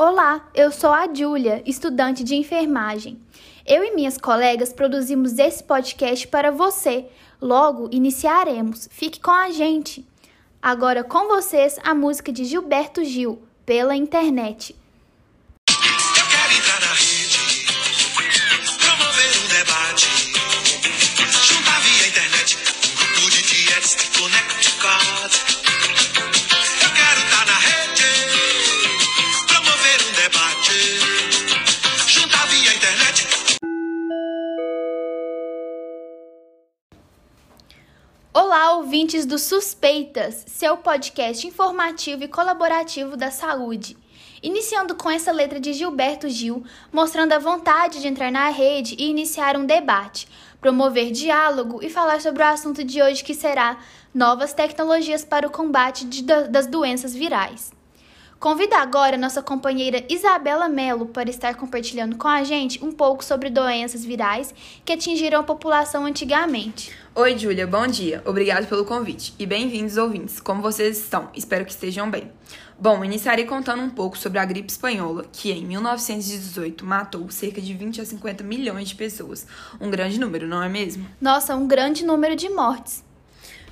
Olá, eu sou a Júlia, estudante de enfermagem. Eu e minhas colegas produzimos esse podcast para você. Logo iniciaremos. Fique com a gente. Agora com vocês a música de Gilberto Gil, pela internet. Ouvintes do Suspeitas, seu podcast informativo e colaborativo da saúde. Iniciando com essa letra de Gilberto Gil, mostrando a vontade de entrar na rede e iniciar um debate, promover diálogo e falar sobre o assunto de hoje que será novas tecnologias para o combate de- das doenças virais. Convido agora nossa companheira Isabela Mello para estar compartilhando com a gente um pouco sobre doenças virais que atingiram a população antigamente. Oi, Júlia, bom dia. Obrigado pelo convite. E bem-vindos, ouvintes. Como vocês estão? Espero que estejam bem. Bom, iniciarei contando um pouco sobre a gripe espanhola, que em 1918 matou cerca de 20 a 50 milhões de pessoas. Um grande número, não é mesmo? Nossa, um grande número de mortes.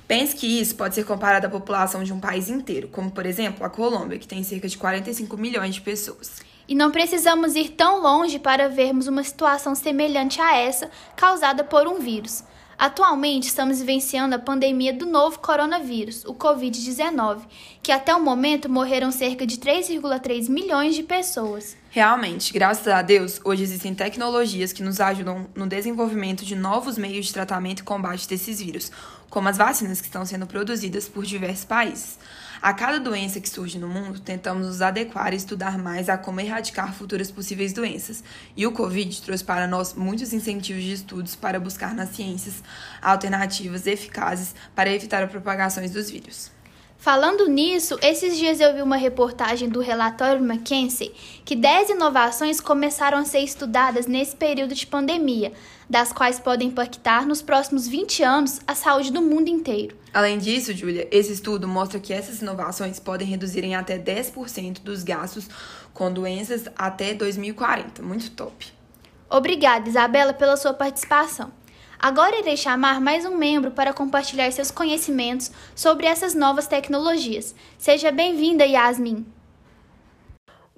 Pense que isso pode ser comparado à população de um país inteiro, como por exemplo a Colômbia, que tem cerca de 45 milhões de pessoas. E não precisamos ir tão longe para vermos uma situação semelhante a essa causada por um vírus. Atualmente estamos vivenciando a pandemia do novo coronavírus, o Covid-19, que até o momento morreram cerca de 3,3 milhões de pessoas. Realmente, graças a Deus, hoje existem tecnologias que nos ajudam no desenvolvimento de novos meios de tratamento e combate desses vírus, como as vacinas que estão sendo produzidas por diversos países. A cada doença que surge no mundo, tentamos nos adequar e estudar mais a como erradicar futuras possíveis doenças. E o Covid trouxe para nós muitos incentivos de estudos para buscar nas ciências alternativas eficazes para evitar a propagação dos vírus. Falando nisso, esses dias eu vi uma reportagem do relatório McKinsey que 10 inovações começaram a ser estudadas nesse período de pandemia, das quais podem impactar nos próximos 20 anos a saúde do mundo inteiro. Além disso, Júlia, esse estudo mostra que essas inovações podem reduzir em até 10% dos gastos com doenças até 2040. Muito top. Obrigada, Isabela, pela sua participação. Agora irei chamar mais um membro para compartilhar seus conhecimentos sobre essas novas tecnologias. Seja bem-vinda, Yasmin.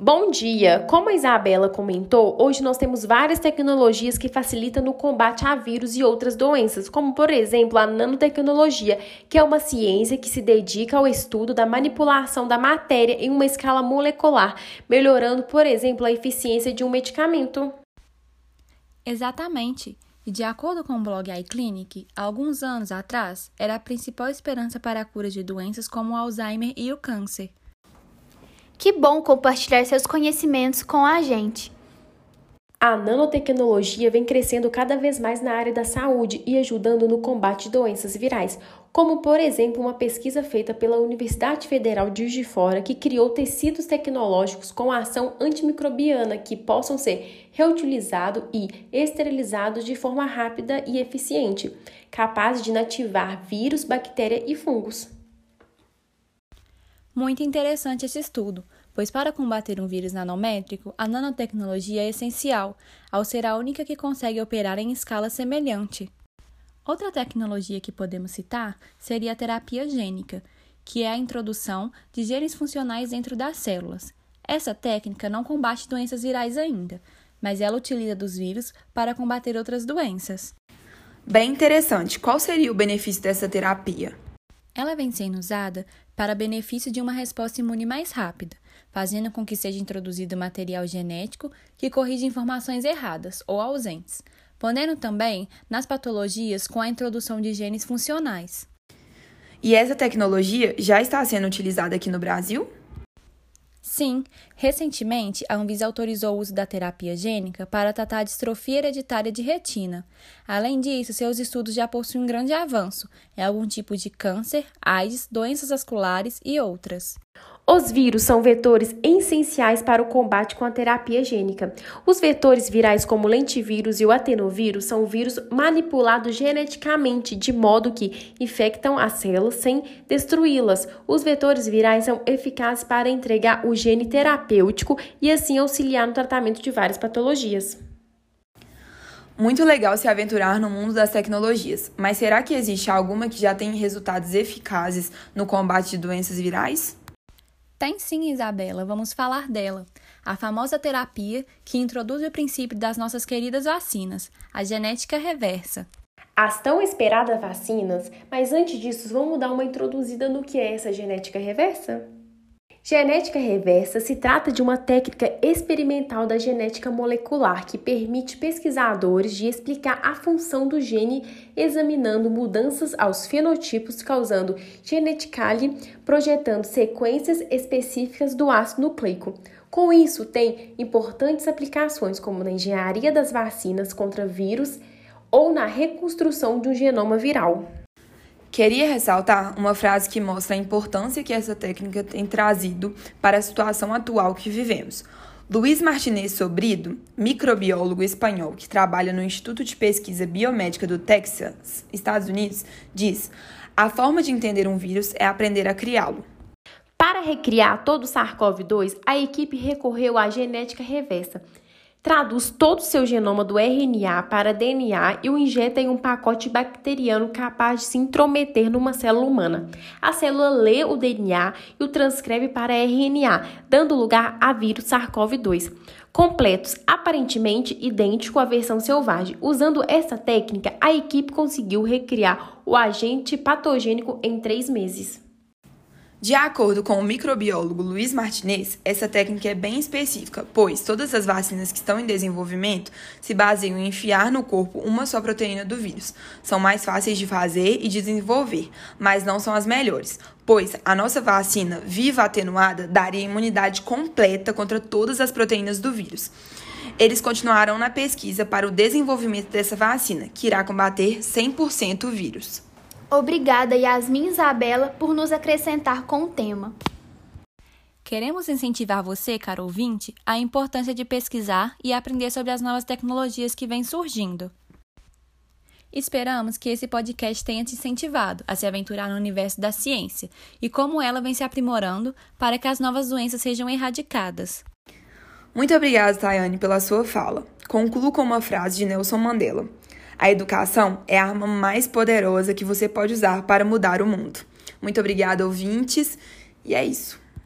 Bom dia! Como a Isabela comentou, hoje nós temos várias tecnologias que facilitam no combate a vírus e outras doenças, como por exemplo a nanotecnologia, que é uma ciência que se dedica ao estudo da manipulação da matéria em uma escala molecular, melhorando, por exemplo, a eficiência de um medicamento. Exatamente. E de acordo com o blog iClinic, há alguns anos atrás, era a principal esperança para a cura de doenças como o Alzheimer e o câncer. Que bom compartilhar seus conhecimentos com a gente. A nanotecnologia vem crescendo cada vez mais na área da saúde e ajudando no combate de doenças virais, como por exemplo uma pesquisa feita pela Universidade Federal de Juiz de Fora que criou tecidos tecnológicos com ação antimicrobiana que possam ser reutilizados e esterilizados de forma rápida e eficiente, capazes de inativar vírus, bactérias e fungos. Muito interessante esse estudo, pois para combater um vírus nanométrico, a nanotecnologia é essencial, ao ser a única que consegue operar em escala semelhante. Outra tecnologia que podemos citar seria a terapia gênica, que é a introdução de genes funcionais dentro das células. Essa técnica não combate doenças virais ainda, mas ela utiliza dos vírus para combater outras doenças. Bem interessante. Qual seria o benefício dessa terapia? Ela vem sendo usada para benefício de uma resposta imune mais rápida, fazendo com que seja introduzido material genético que corrige informações erradas ou ausentes, podendo também nas patologias com a introdução de genes funcionais. E essa tecnologia já está sendo utilizada aqui no Brasil? Sim, recentemente a Anvisa autorizou o uso da terapia gênica para tratar a distrofia hereditária de retina. Além disso, seus estudos já possuem um grande avanço em algum tipo de câncer, AIDS, doenças vasculares e outras. Os vírus são vetores essenciais para o combate com a terapia gênica. Os vetores virais, como o lentivírus e o atenovírus, são vírus manipulados geneticamente, de modo que infectam as células sem destruí-las. Os vetores virais são eficazes para entregar o gene terapêutico e assim auxiliar no tratamento de várias patologias. Muito legal se aventurar no mundo das tecnologias, mas será que existe alguma que já tem resultados eficazes no combate de doenças virais? Tem sim, Isabela, vamos falar dela. A famosa terapia que introduz o princípio das nossas queridas vacinas, a genética reversa. As tão esperadas vacinas, mas antes disso, vamos dar uma introduzida no que é essa genética reversa? Genética reversa se trata de uma técnica experimental da genética molecular que permite pesquisadores de explicar a função do gene examinando mudanças aos fenotipos causando genetically, projetando sequências específicas do ácido nucleico. Com isso, tem importantes aplicações como na engenharia das vacinas contra vírus ou na reconstrução de um genoma viral. Queria ressaltar uma frase que mostra a importância que essa técnica tem trazido para a situação atual que vivemos. Luiz Martinez Sobrido, microbiólogo espanhol que trabalha no Instituto de Pesquisa Biomédica do Texas, Estados Unidos, diz: a forma de entender um vírus é aprender a criá-lo. Para recriar todo o SARS-CoV-2, a equipe recorreu à genética reversa, traduz todo o seu genoma do RNA para DNA e o injeta em um pacote bacteriano capaz de se intrometer numa célula humana. A célula lê o DNA e o transcreve para RNA, dando lugar a vírus SARS-CoV-2 completos, aparentemente idêntico à versão selvagem. Usando essa técnica, a equipe conseguiu recriar o agente patogênico em três meses. De acordo com o microbiólogo Luiz Martinez, essa técnica é bem específica, pois todas as vacinas que estão em desenvolvimento se baseiam em enfiar no corpo uma só proteína do vírus. São mais fáceis de fazer e desenvolver, mas não são as melhores, pois a nossa vacina viva atenuada daria imunidade completa contra todas as proteínas do vírus. Eles continuarão na pesquisa para o desenvolvimento dessa vacina, que irá combater 100% o vírus. Obrigada, Yasmin Isabela, por nos acrescentar com o tema. Queremos incentivar você, caro ouvinte, a importância de pesquisar e aprender sobre as novas tecnologias que vêm surgindo. Esperamos que esse podcast tenha te incentivado a se aventurar no universo da ciência e como ela vem se aprimorando para que as novas doenças sejam erradicadas. Muito obrigada, Tayane, pela sua fala. Concluo com uma frase de Nelson Mandela. A educação é a arma mais poderosa que você pode usar para mudar o mundo. Muito obrigada, ouvintes, e é isso.